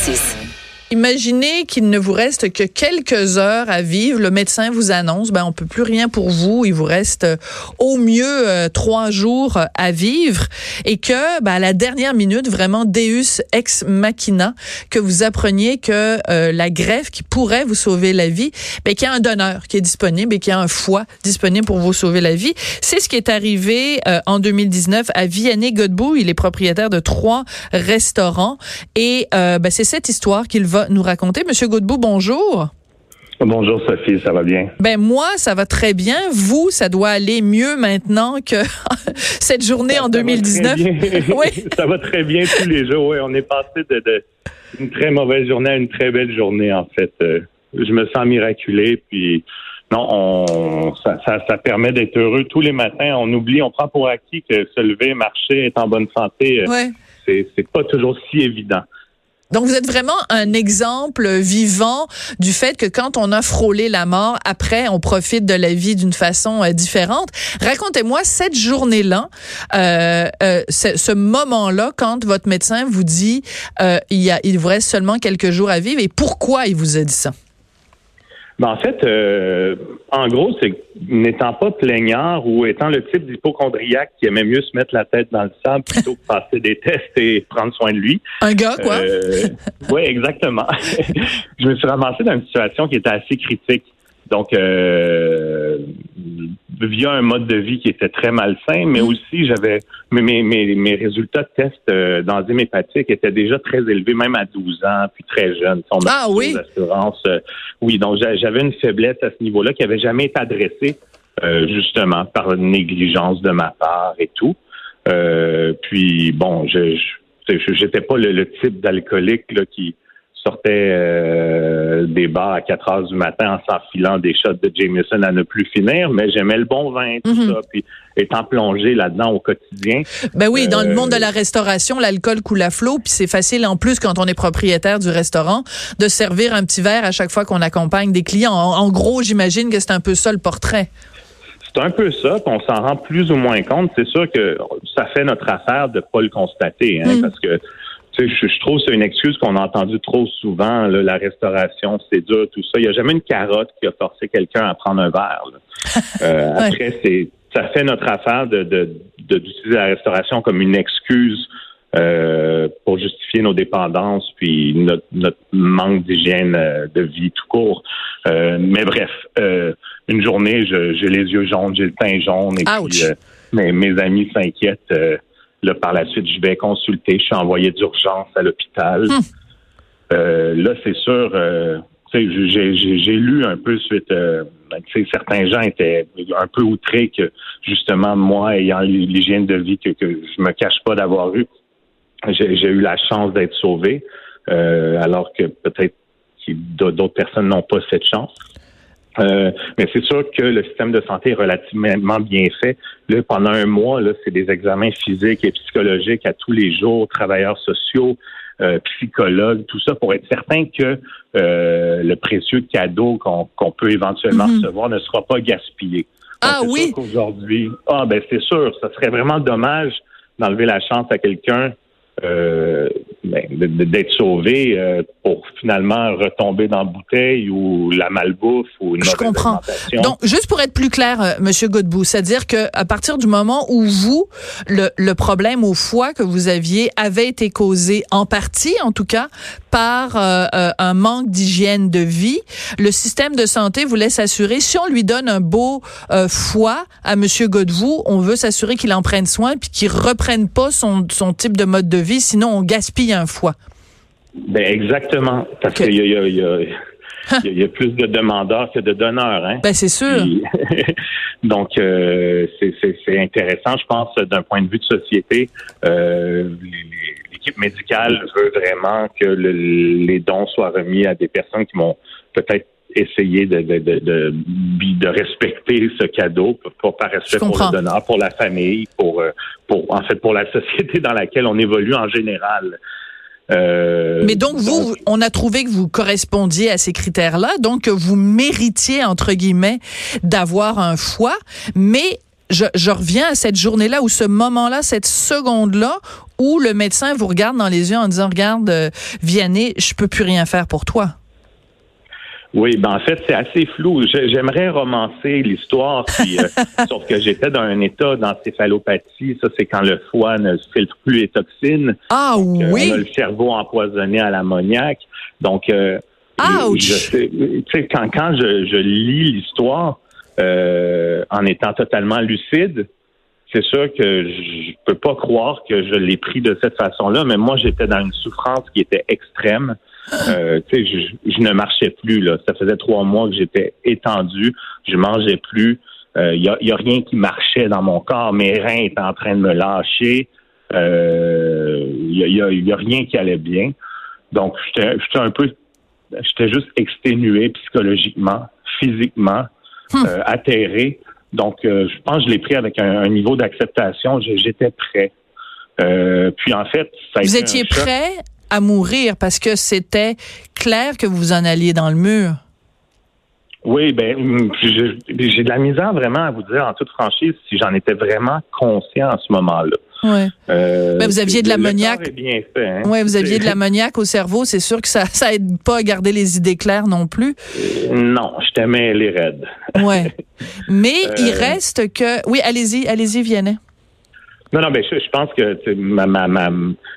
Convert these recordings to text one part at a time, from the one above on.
Francis. Imaginez qu'il ne vous reste que quelques heures à vivre. Le médecin vous annonce, ben on peut plus rien pour vous. Il vous reste euh, au mieux euh, trois jours euh, à vivre et que, ben, à la dernière minute, vraiment Deus ex machina, que vous appreniez que la greffe qui pourrait vous sauver la vie, ben qu'il y a un donneur qui est disponible et qu'il y a un foie disponible pour vous sauver la vie. C'est ce qui est arrivé en 2019 à Vianney Godbout. Il est propriétaire de trois restaurants et ben, c'est cette histoire qu'il va nous raconter. Monsieur Godbout, bonjour. Bonjour Sophie, ça va bien? Ben moi, ça va très bien. Vous, ça doit aller mieux maintenant que cette journée en 2019. oui. ça va très bien tous les jours. Oui, on est passé de, une très mauvaise journée à une très belle journée en fait. Euh, je me sens miraculé puis non, on, ça, ça, permet d'être heureux tous les matins. On oublie, on prend pour acquis que se lever, marcher, être en bonne santé, euh, c'est pas toujours si évident. Donc, vous êtes vraiment un exemple vivant du fait que quand on a frôlé la mort, après, on profite de la vie d'une façon euh, différente. Racontez-moi cette journée-là, euh, euh, ce, moment-là, quand votre médecin vous dit il, y a, il vous reste seulement quelques jours à vivre et pourquoi il vous a dit ça? Ben, en fait, euh, en gros, c'est n'étant pas plaignard ou étant le type d'hypochondriaque qui aimait mieux se mettre la tête dans le sable plutôt que passer des tests et prendre soin de lui. Un gars, quoi? Euh, oui, exactement. je me suis ramassé dans une situation qui était assez critique. Donc, euh, via un mode de vie qui était très malsain, mais mm. aussi j'avais mes, mes, mes résultats de tests euh, d'enzymes hépatiques étaient déjà très élevés, même à 12 ans, puis très jeune. ah oui? Euh, oui, donc j'avais une faiblesse à ce niveau-là qui avait jamais été adressée euh, justement par une négligence de ma part et tout. puis bon, je j'étais pas le, le type d'alcoolique qui sortait euh, des bars à 4 heures du matin en s'enfilant des shots de Jameson à ne plus finir, mais j'aimais le bon vin, tout mhm. ça, puis étant plongé là-dedans au quotidien. Ben oui, dans le monde de la restauration, l'alcool coule à flot, puis c'est facile en plus quand on est propriétaire du restaurant de servir un petit verre à chaque fois qu'on accompagne des clients. En, gros, j'imagine que c'est un peu ça le portrait. C'est un peu ça, on s'en rend plus ou moins compte. C'est sûr que ça fait notre affaire de pas le constater, hein, mm. parce que je, trouve que c'est une excuse qu'on a entendue trop souvent, la restauration, c'est dur, tout ça. Il n'y a jamais une carotte qui a forcé quelqu'un à prendre un verre. Euh, après, c'est ça fait notre affaire de, d'utiliser la restauration comme une excuse euh, pour justifier nos dépendances puis notre, manque d'hygiène euh, de vie tout court. mais bref, une journée, j'ai les yeux jaunes, j'ai le teint jaune et puis mes, mes amis s'inquiètent Là, par la suite, je vais consulter. Je suis envoyé d'urgence à l'hôpital. Hmm. Euh, là, c'est sûr, euh, j'ai lu un peu suite. Euh, ben, certains gens étaient un peu outrés que justement moi, ayant l'hygiène de vie que, que je me cache pas d'avoir eu, j'ai eu la chance d'être sauvé, euh, alors que peut-être d'autres personnes n'ont pas cette chance. Euh, mais c'est sûr que le système de santé est relativement bien fait. Là, pendant un mois, là, c'est des examens physiques et psychologiques à tous les jours, travailleurs sociaux, euh, psychologues, tout ça pour être certain que euh, le précieux cadeau qu'on peut éventuellement mhm. recevoir ne sera pas gaspillé. ah oui? Aujourd'hui, ah ben c'est sûr, ça serait vraiment dommage d'enlever la chance à quelqu'un euh, ben, d'être sauvé euh, pour finalement retomber dans la bouteille ou la malbouffe ou une Je comprends. Donc, juste pour être plus clair, euh, Monsieur Godbout, c'est-à-dire que à partir du moment où vous, le, le problème au foie que vous aviez avait été causé en partie, en tout cas, par euh, un manque d'hygiène de vie, le système de santé voulait s'assurer, si on lui donne un beau foie à Monsieur Godbout, on veut s'assurer qu'il en prenne soin puis qu'il reprenne pas son, son type de mode de vie sinon on gaspille un foie. Ben exactement, parce qu'il y a, y, a, plus de demandeurs que de donneurs. Hein? Ben c'est sûr. donc euh, c'est intéressant, je pense, d'un point de vue de société. Euh, l'équipe médicale veut vraiment que les dons soient remis à des personnes qui vont peut-être essayer de, de, de, de, respecter ce cadeau, pour, par respect pour le donneur, pour la famille, pour, euh, pour en fait pour la société dans laquelle on évolue en général. Euh, mais donc, vous, on a trouvé que vous correspondiez à ces critères-là, donc vous méritiez, entre guillemets, d'avoir un foie, mais je, je reviens à cette journée-là ou ce moment-là, cette seconde-là où le médecin vous regarde dans les yeux en disant, regarde, euh, Vianney, je peux plus rien faire pour toi. Oui, ben en fait, c'est assez flou. J'aimerais romancer l'histoire, euh, sauf que j'étais dans un état d'encéphalopathie. Ça, c'est quand le foie ne filtre plus les toxines. Ah oui. On a le cerveau empoisonné à l'ammoniaque. Donc, euh, je, sais, quand, quand je, je lis l'histoire euh, en étant totalement lucide, c'est sûr que je peux pas croire que je l'ai pris de cette façon-là, mais moi, j'étais dans une souffrance qui était extrême. Euh, je, je, ne marchais plus. Là. Ça faisait trois mois que j'étais étendu. Je mangeais plus. Il euh, y, a, y, a, rien qui marchait dans mon corps. Mes reins étaient en train de me lâcher. Il euh, y, a, y, a, rien qui allait bien. Donc, j'étais un peu... J'étais juste exténué psychologiquement, physiquement, hum. euh, atterré. Donc, euh, je pense que je l'ai pris avec un, un niveau d'acceptation. J'étais prêt. Puis en fait, ça a Vous étiez prêt à mourir parce que c'était clair que vous en alliez dans le mur? Oui, ben j'ai de la misère vraiment à vous dire en toute franchise si j'en étais vraiment conscient à ce moment-là. Ouais. Euh, ben, vous aviez de l'ammoniaque. Hein. Ouais, vous aviez de l'ammoniaque au cerveau. C'est sûr que ça, ça aide pas à garder les idées claires non plus. Euh, non, je t'aimais les raides. ouais. Mais il euh, reste que. Oui, allez-y, allez-y, Vianney. Non, non, ben je, je pense que ma, ma, ma,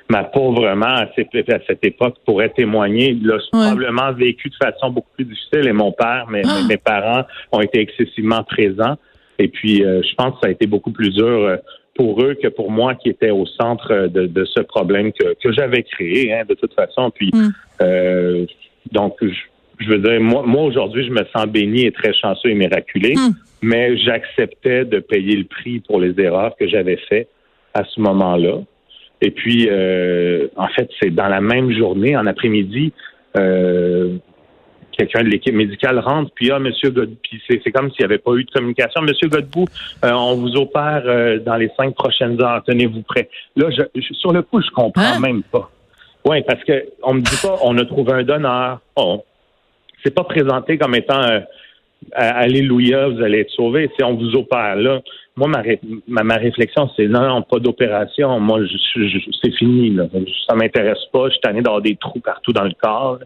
ma pauvre mère à cette, époque pourrait témoigner. Il a probablement vécu de façon beaucoup plus difficile et mon père, mes, ah! mes parents ont été excessivement présents. Et puis, euh, je pense que ça a été beaucoup plus dur euh, pour eux que pour moi qui était au centre de, de ce problème que, que j'avais créé, hein, de toute façon. Puis, mm. euh, donc, je, veux dire, moi, moi aujourd'hui, je me sens béni et très chanceux et miraculé, mm. mais j'acceptais de payer le prix pour les erreurs que j'avais faites à ce moment-là. Et puis, euh, en fait, c'est dans la même journée, en après-midi, euh, quelqu'un de l'équipe médicale rentre, puis ah, Monsieur Godbout, puis c'est, comme s'il n'y avait pas eu de communication. Monsieur Godbout, euh, on vous opère dans les cinq prochaines heures, tenez-vous prêt. Là, je, sur le coup, je comprends hein? même pas. Oui, parce que on me dit pas, on a trouvé un donneur. Oh, c'est pas présenté comme étant Alléluia, vous allez être sauvé. Si on vous opère là, moi, ma, ma, réflexion, c'est non, non, pas d'opération. Moi, je, c'est fini. Là. Ça m'intéresse pas. Je suis tanné d'avoir des trous partout dans le corps.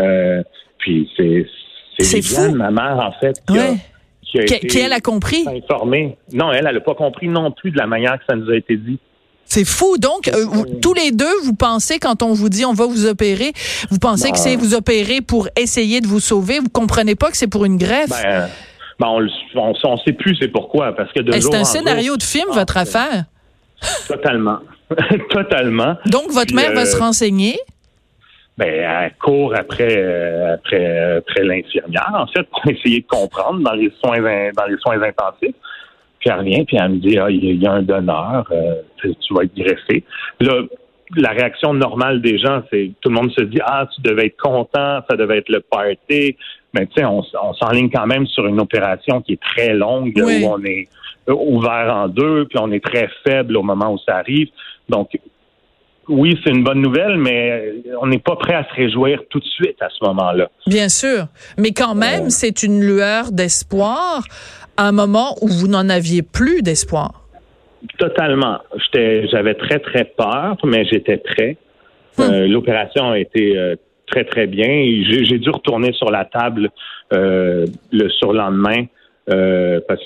Euh, puis c'est c'est fou. ma mère, en fait, qui, a, qui, a qui, elle a compris. Informée. Non, elle, elle n'a pas compris non plus de la manière que ça nous a été dit. C'est fou. Donc, euh, tous les deux, vous pensez, quand on vous dit on va vous opérer, vous pensez que c'est vous opérer pour essayer de vous sauver. Vous comprenez pas que c'est pour une greffe? Ben, ben on ne sait plus c'est pourquoi. Parce que C'est un scénario de film, votre affaire. Totalement. Totalement. Donc, votre mère va se euh, renseigner? Ben, elle court après, euh, après, après l'infirmière, en fait, pour essayer de comprendre dans les soins, dans les soins intensifs. Puis elle revient, puis elle me dit, ah, il y a un donneur, euh, tu vas être greffé. Là, la réaction normale des gens, c'est tout le monde se dit, ah, tu devais être content, ça devait être le party. Mais tu sais, on, on s'enligne quand même sur une opération qui est très longue, où on est ouvert en deux, puis on est très faible au moment où ça arrive. Donc, oui, c'est une bonne nouvelle, mais on n'est pas prêt à se réjouir tout de suite à ce moment-là. Bien sûr. Mais quand même, c'est une lueur d'espoir à un moment où vous n'en aviez plus d'espoir. Totalement. J'avais très, très peur, mais j'étais prêt. Hmm. Euh, l'opération a été euh, très, très bien. J'ai dû retourner sur la table euh, le surlendemain parce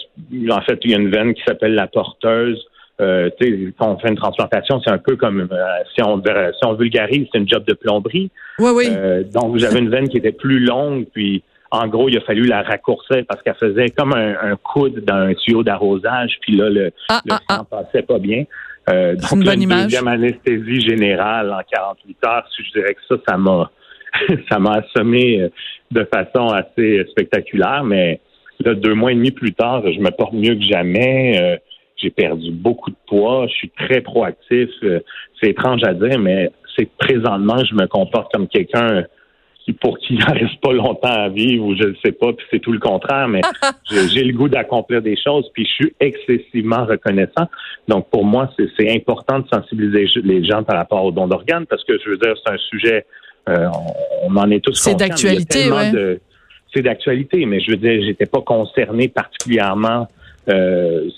qu'en fait, il y a une veine qui s'appelle la porteuse. Euh, quand on fait une transplantation, c'est un peu comme si on si on vulgarise, c'est une job de plomberie. Oui, oui. donc j'avais une veine qui était plus longue, puis en gros, il a fallu la raccourcir parce qu'elle faisait comme un, coude dans un tuyau d'arrosage, puis là, le, ah, le ah, sang ah. passait pas bien. Euh, donc, une, bonne image. deuxième anesthésie générale en 48 heures, je dirais que ça, ça m'a ça m'a assommé euh, de façon assez spectaculaire, mais là, deux mois et demi plus tard, je me porte mieux que jamais. Euh, j'ai perdu beaucoup de poids, je suis très proactif. Euh, c'est étrange à dire, mais c'est présentement, je me comporte comme quelqu'un pour qui il reste pas longtemps à vivre ou je ne sais pas, puis c'est tout le contraire, mais j'ai le goût d'accomplir des choses, puis je suis excessivement reconnaissant. Donc pour moi, c'est important de sensibiliser les gens par rapport au don d'organes parce que je veux dire, c'est un sujet, euh, on, en est tous C'est d'actualité, C'est d'actualité, mais je veux dire, j'étais pas concerné particulièrement Euh,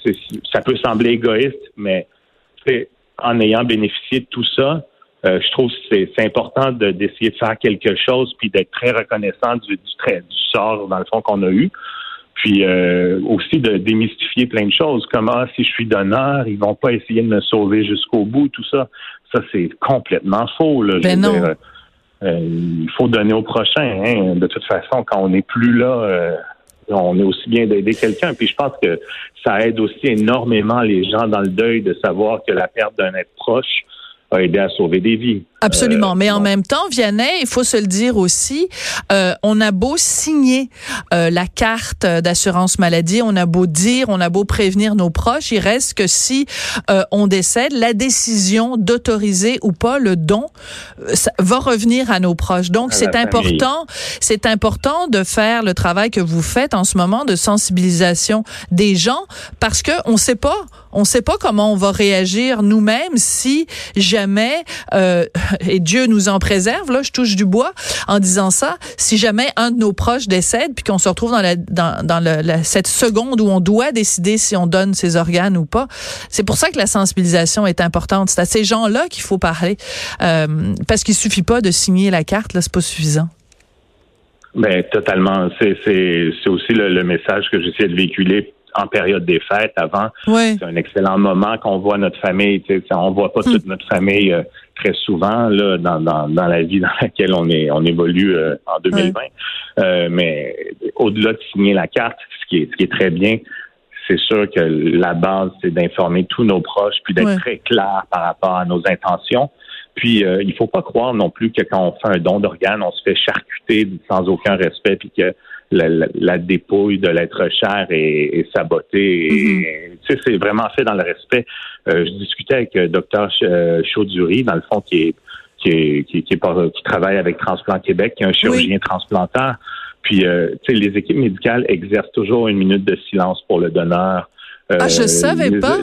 ça peut sembler égoïste, mais en ayant bénéficié de tout ça, euh, je trouve que c'est important d'essayer de, faire quelque chose puis d'être très reconnaissant du, du, du sort, dans le fond, qu'on a eu. Puis euh, aussi de démystifier plein de choses, comme ah, si je suis donneur, ils vont pas essayer de me sauver jusqu'au bout, tout ça. Ça, c'est complètement faux. Là, ben non. Euh, il faut donner au prochain. Hein. De toute façon, quand on n'est plus là, on est aussi bien d'aider quelqu'un. Puis je pense que ça aide aussi énormément les gens dans le deuil de savoir que la perte d'un être proche a aidé à sauver des vies. Absolument. Euh, Mais en même temps, Vianney, il faut se le dire aussi, euh, on a beau signer euh, la carte d'assurance maladie, on a beau dire, on a beau prévenir nos proches, il reste que si on décède, la décision d'autoriser ou pas le don ça va revenir à nos proches. Donc c'est important, c'est important de faire le travail que vous faites en ce moment de sensibilisation des gens parce que on sait pas, on sait pas comment on va réagir nous-mêmes si jamais et Dieu nous en préserve, là, je touche du bois en disant ça, si jamais un de nos proches décède, puis qu'on se retrouve dans, la, dans, dans la, cette seconde où on doit décider si on donne ses organes ou pas, c'est pour ça que la sensibilisation est importante. C'est à ces gens-là qu'il faut parler, euh, parce qu'il suffit pas de signer la carte, là, c'est pas suffisant. Ben, totalement. C'est, c'est, c'est aussi le, le message que j'essaie de véhiculer en période des fêtes avant. C'est un excellent moment qu'on voit notre famille. On voit pas toute hmm. notre famille euh, très souvent là dans, dans, dans, la vie dans laquelle on est on évolue euh, en 2020. Euh, mais au-delà de signer la carte, ce qui est, ce qui est très bien, c'est sûr que la base, c'est d'informer tous nos proches, puis d'être très clair par rapport à nos intentions. Puis, euh, il faut pas croire non plus que quand on fait un don d'organes, on se fait charcuter sans aucun respect, puis que la, dépouille de l'être cher est, sabotée. Mm-hmm. c'est vraiment fait dans le respect. Euh, je discutais avec le euh, docteur euh, Chauduri, dans le fond, qui est qui, est, qui, qui, travaille avec Transplant Québec, qui est un chirurgien transplanteur. Puis, tu sais, les équipes médicales exercent toujours une minute de silence pour le donneur. ah, je savais pas.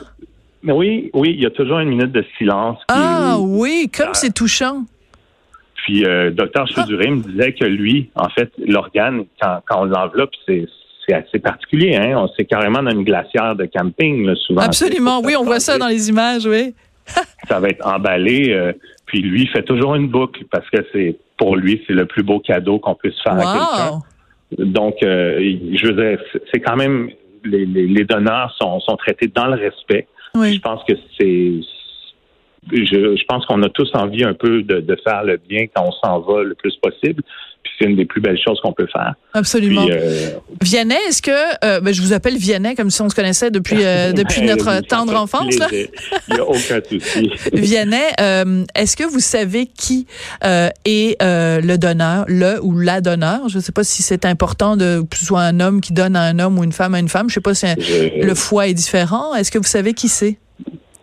Mais oui, oui, il y a toujours une minute de silence. Ah oui, comme c'est touchant. Puis, euh, docteur Chauduré me disait que lui, en fait, l'organe, quand, quand on l'enveloppe, c'est c'est assez particulier. Hein? C'est carrément dans une glacière de camping, là, souvent. Absolument, oui, on voit ça dans les images, oui. ça va être emballé, euh, puis lui fait toujours une boucle parce que c'est pour lui, c'est le plus beau cadeau qu'on puisse faire à quelqu'un. Donc, euh, je veux dire, c'est quand même les, les, les, donneurs sont, sont traités dans le respect. Oui. Je pense que c'est je, je pense qu'on a tous envie un peu de, de, faire le bien quand on s'en va le plus possible. Puis c'est une des plus belles choses qu'on peut faire. Absolument. euh, Vianney, est-ce que euh, ben, je vous appelle Vianney comme si on se connaissait depuis euh, depuis notre tendre enfance là? Il n'y a aucun souci. Vianney, euh, est-ce que vous savez qui est le donneur, le ou la donneur? Je ne sais pas si c'est important de que ce soit un homme qui donne à un homme ou une femme à une femme. Je ne sais pas si le foie est différent. Est-ce que vous savez qui c'est?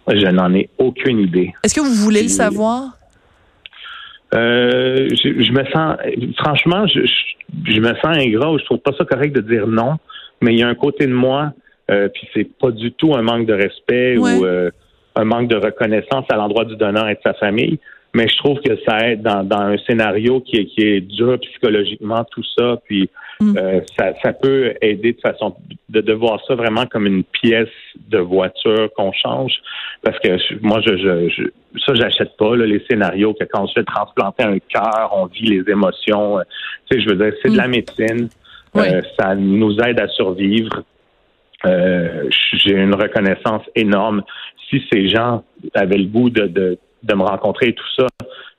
Je n'en ai aucune idée. Est-ce que vous voulez le savoir? Euh, je, me sens, franchement, je, me sens ingrat. Je trouve pas ça correct de dire non, mais il y a un côté de moi, euh, puis c'est pas du tout un manque de respect ou euh, un manque de reconnaissance à l'endroit du donneur et de sa famille. Mais je trouve que ça aide dans, dans un scénario qui est, qui est dur psychologiquement, tout ça. Puis mm. euh, ça, ça, peut aider de façon de, de voir ça vraiment comme une pièce de voiture qu'on change. Parce que moi, je, je, je ça, j'achète pas là, les scénarios que quand on se fait transplanter un cœur, on vit les émotions. Euh, tu sais, je veux dire, c'est de la mm. médecine. Euh, ça nous aide à survivre. Euh, j'ai une reconnaissance énorme. Si ces gens avaient le goût de, de de me rencontrer et tout ça,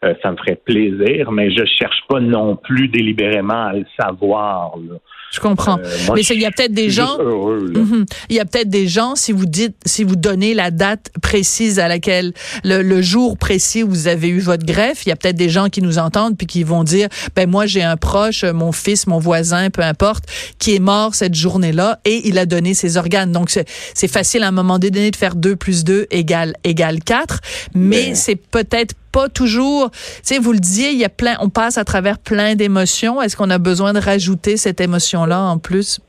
euh, ça me ferait plaisir, mais je cherche pas non plus délibérément à le savoir. Là. Je comprends. Euh, mais il y a peut-être des gens. Mhm. Il y a peut-être des gens si vous dites, si vous donnez la date précise à laquelle le, jour précis où vous avez eu votre greffe, il y a peut-être des gens qui nous entendent puis qui vont dire, ben moi j'ai un proche, mon fils, mon voisin, peu importe, qui est mort cette journée-là et il a donné ses organes. Donc c'est facile à un moment donné de faire 2 plus 2 égale égale 4, mais c'est peut-être pas toujours. Tu sais, vous le disiez, il y a plein, on passe à travers plein d'émotions. Est-ce qu'on a besoin de rajouter cette émotion-là en plus?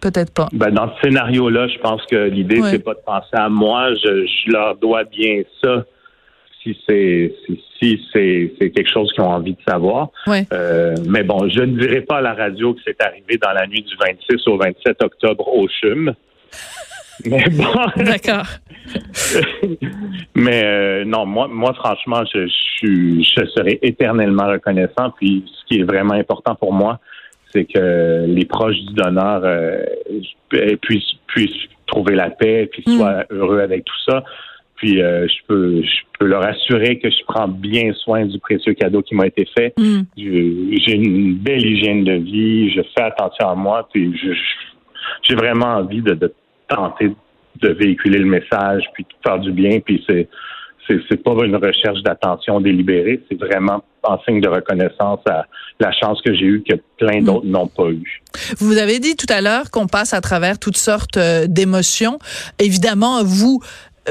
Peut-être pas. Ben, dans ce scénario-là, je pense que l'idée, c'est pas de penser à moi. Je, leur dois bien ça si c'est si, c'est quelque chose qu'ils ont envie de savoir. Euh, mais bon, je ne dirai pas à la radio que c'est arrivé dans la nuit du 26 au 27 octobre au CHUM. Mais bon. D'accord. Mais euh, non, moi, moi, franchement, je, je, je serai éternellement reconnaissant. Puis, ce qui est vraiment important pour moi, c'est que les proches du donneur euh, puissent, puissent trouver la paix, puis mm. soient heureux avec tout ça. Puis euh, je peux je peux leur assurer que je prends bien soin du précieux cadeau qui m'a été fait. Mm. J'ai une belle hygiène de vie, je fais attention à moi, puis j'ai vraiment envie de, de, tenter de véhiculer le message, puis de faire du bien, puis c'est c'est pas une recherche d'attention délibérée, c'est vraiment en signe de reconnaissance à la chance que j'ai eue que plein d'autres mm. n'ont pas eu. Vous avez dit tout à l'heure qu'on passe à travers toutes sortes euh, d'émotions. Évidemment, vous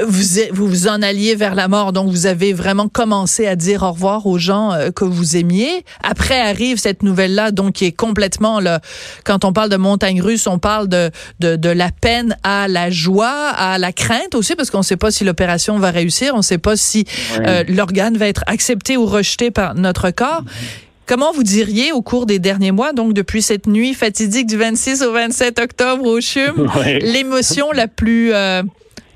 vous, vous en alliez vers la mort, donc vous avez vraiment commencé à dire au revoir aux gens euh, que vous aimiez. Après arrive cette nouvelle-là, donc qui est complètement là. Quand on parle de montagne russe, on parle de, de, de la peine à la joie, à la crainte aussi, parce qu'on ne sait pas si l'opération va réussir, on ne sait pas si euh, l'organe va être accepté ou rejeté par notre corps. Comment vous diriez au cours des derniers mois, donc depuis cette nuit fatidique du 26 au 27 octobre au CHUM, l'émotion la plus euh,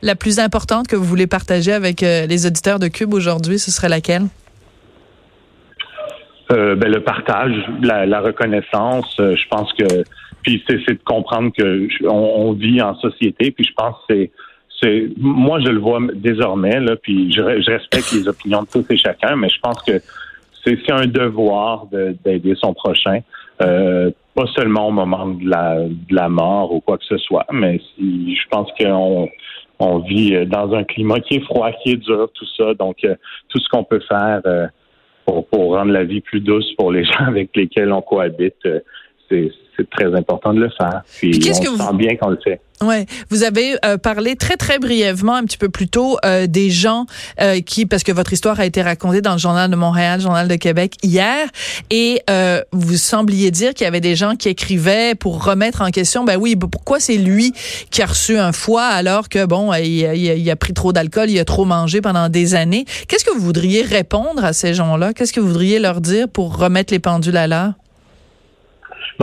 la plus importante que vous voulez partager avec euh, les auditeurs de Cube aujourd'hui, ce serait laquelle? Euh, ben, le partage, la, reconnaissance. Euh, je pense que puis c'est de comprendre que on, vit en société. Puis je pense que c'est moi je le vois désormais. Puis je, respecte les opinions de tous et chacun, mais je pense que c'est un devoir d'aider son prochain. pas seulement au moment de la, de la mort ou quoi que ce soit, mais si, je pense qu'on on vit euh, dans un climat qui est froid, qui est dur, tout ça. Donc, euh, tout ce qu'on peut faire euh, pour, pour, rendre la vie plus douce pour les gens avec lesquels on cohabite, c'est très important de le faire. Puis, on que sent bien qu'on le fait. Ouais, vous avez euh, parlé très très brièvement un petit peu plus tôt euh, des gens euh, qui parce que votre histoire a été racontée dans le journal de Montréal, le journal de Québec hier et vous sembliez dire qu'il y avait des gens qui écrivaient pour remettre en question ben oui, pourquoi c'est lui qui a reçu un foie alors que bon, il, il a pris trop d'alcool, il a trop mangé pendant des années? Qu'est-ce que vous voudriez répondre à ces gens-là? Qu'est-ce que vous voudriez leur dire pour remettre les pendules à l'heure?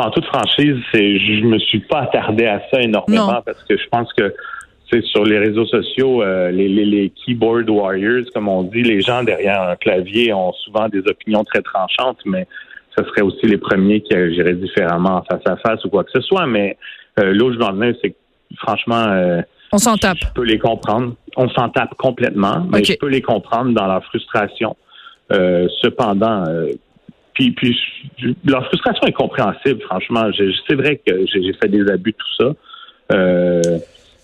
En toute franchise, c'est, je me suis pas attardé à ça énormément parce que je pense que c'est sur les réseaux sociaux, euh, les, les, keyboard warriors, comme on dit, les gens derrière un clavier ont souvent des opinions très tranchantes, mais ce serait aussi les premiers qui agiraient différemment face à face ou quoi que ce soit. Mais euh, là où je m'en c'est que franchement, euh, on s'en tape. Je peux les comprendre. On s'en tape complètement, mais je peux les comprendre dans leur frustration. cependant, puis, puis leur frustration est compréhensible, franchement. C'est vrai que j'ai fait des abus, tout ça. Euh,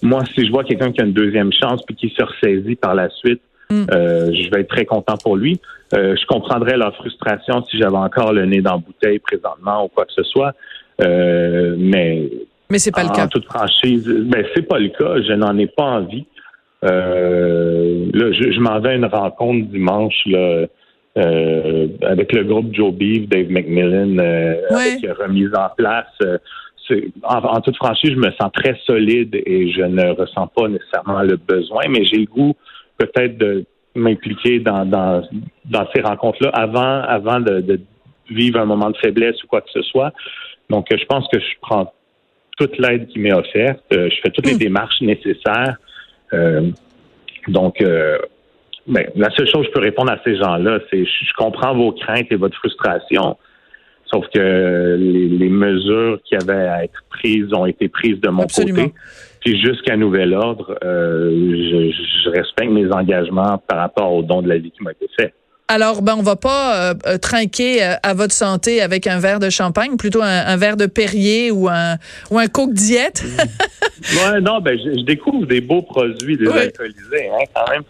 moi, si je vois quelqu'un qui a une deuxième chance puis qui se ressaisit par la suite, mm. euh, je vais être très content pour lui. Euh, je comprendrais leur frustration si j'avais encore le nez dans la bouteille présentement ou quoi que ce soit. mais mais c'est pas le cas. En toute franchise, ben c'est pas le cas. Je n'en ai pas envie. là, je, je m'en vais à une rencontre dimanche là, euh, avec le groupe Joe Beef, Dave McMillan, euh, avec remise en place. Euh, en, toute franchise, je me sens très solide et je ne ressens pas nécessairement le besoin, mais j'ai le goût peut-être de m'impliquer dans, dans, dans ces rencontres-là avant, avant de, de, vivre un moment de faiblesse ou quoi que ce soit. Donc, je pense que je prends toute l'aide qui m'est offerte. Je fais toutes les hmm. démarches nécessaires. Euh, donc, euh, ben, la seule chose que je peux répondre à ces gens-là, c'est je comprends vos craintes et votre frustration. Sauf que les, mesures qui avaient à être prises ont été prises de mon côté. Puis jusqu'à nouvel ordre, euh, je, respecte mes engagements par rapport au don de la vie qui m'a été fait. Alors, ben, on va pas euh, euh, trinquer à votre santé avec un verre de champagne, plutôt un, verre de Perrier ou un ou un Coke diète. ouais, non, ben je, découvre des beaux produits désalcoolisés, hein, quand même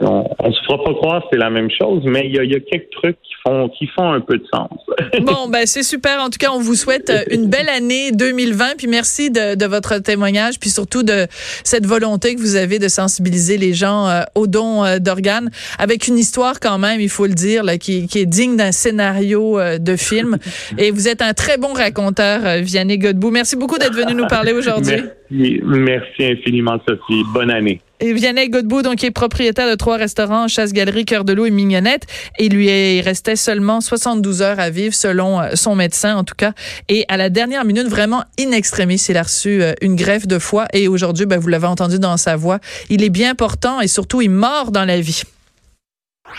on, on se fera pas croire que c'est la même chose, mais il y a, quelques trucs qui font qui font un peu de sens. bon, ben c'est super. En tout cas, on vous souhaite euh, une belle année 2020. Puis merci de, votre témoignage, puis surtout de cette volonté que vous avez de sensibiliser les gens euh, aux dons euh, d'organes, avec une histoire quand même, il faut le dire, là, qui, est digne d'un scénario de film. Et vous êtes un très bon raconteur, Vianney Godbout. Merci beaucoup d'être venu nous parler aujourd'hui. Merci, merci infiniment, Sophie. Bonne année. Vianney Godbout, donc, qui est propriétaire de trois restaurants, Chasse-Galerie, Cœur de l'eau et Mignonnette. Et lui, il restait seulement 72 heures à vivre, selon euh, son médecin, en tout cas. Et à la dernière minute, vraiment in extremis, il a reçu euh, une greffe de foie. Et aujourd'hui, ben, vous l'avez entendu dans sa voix, il est bien portant et surtout, il mord dans la vie.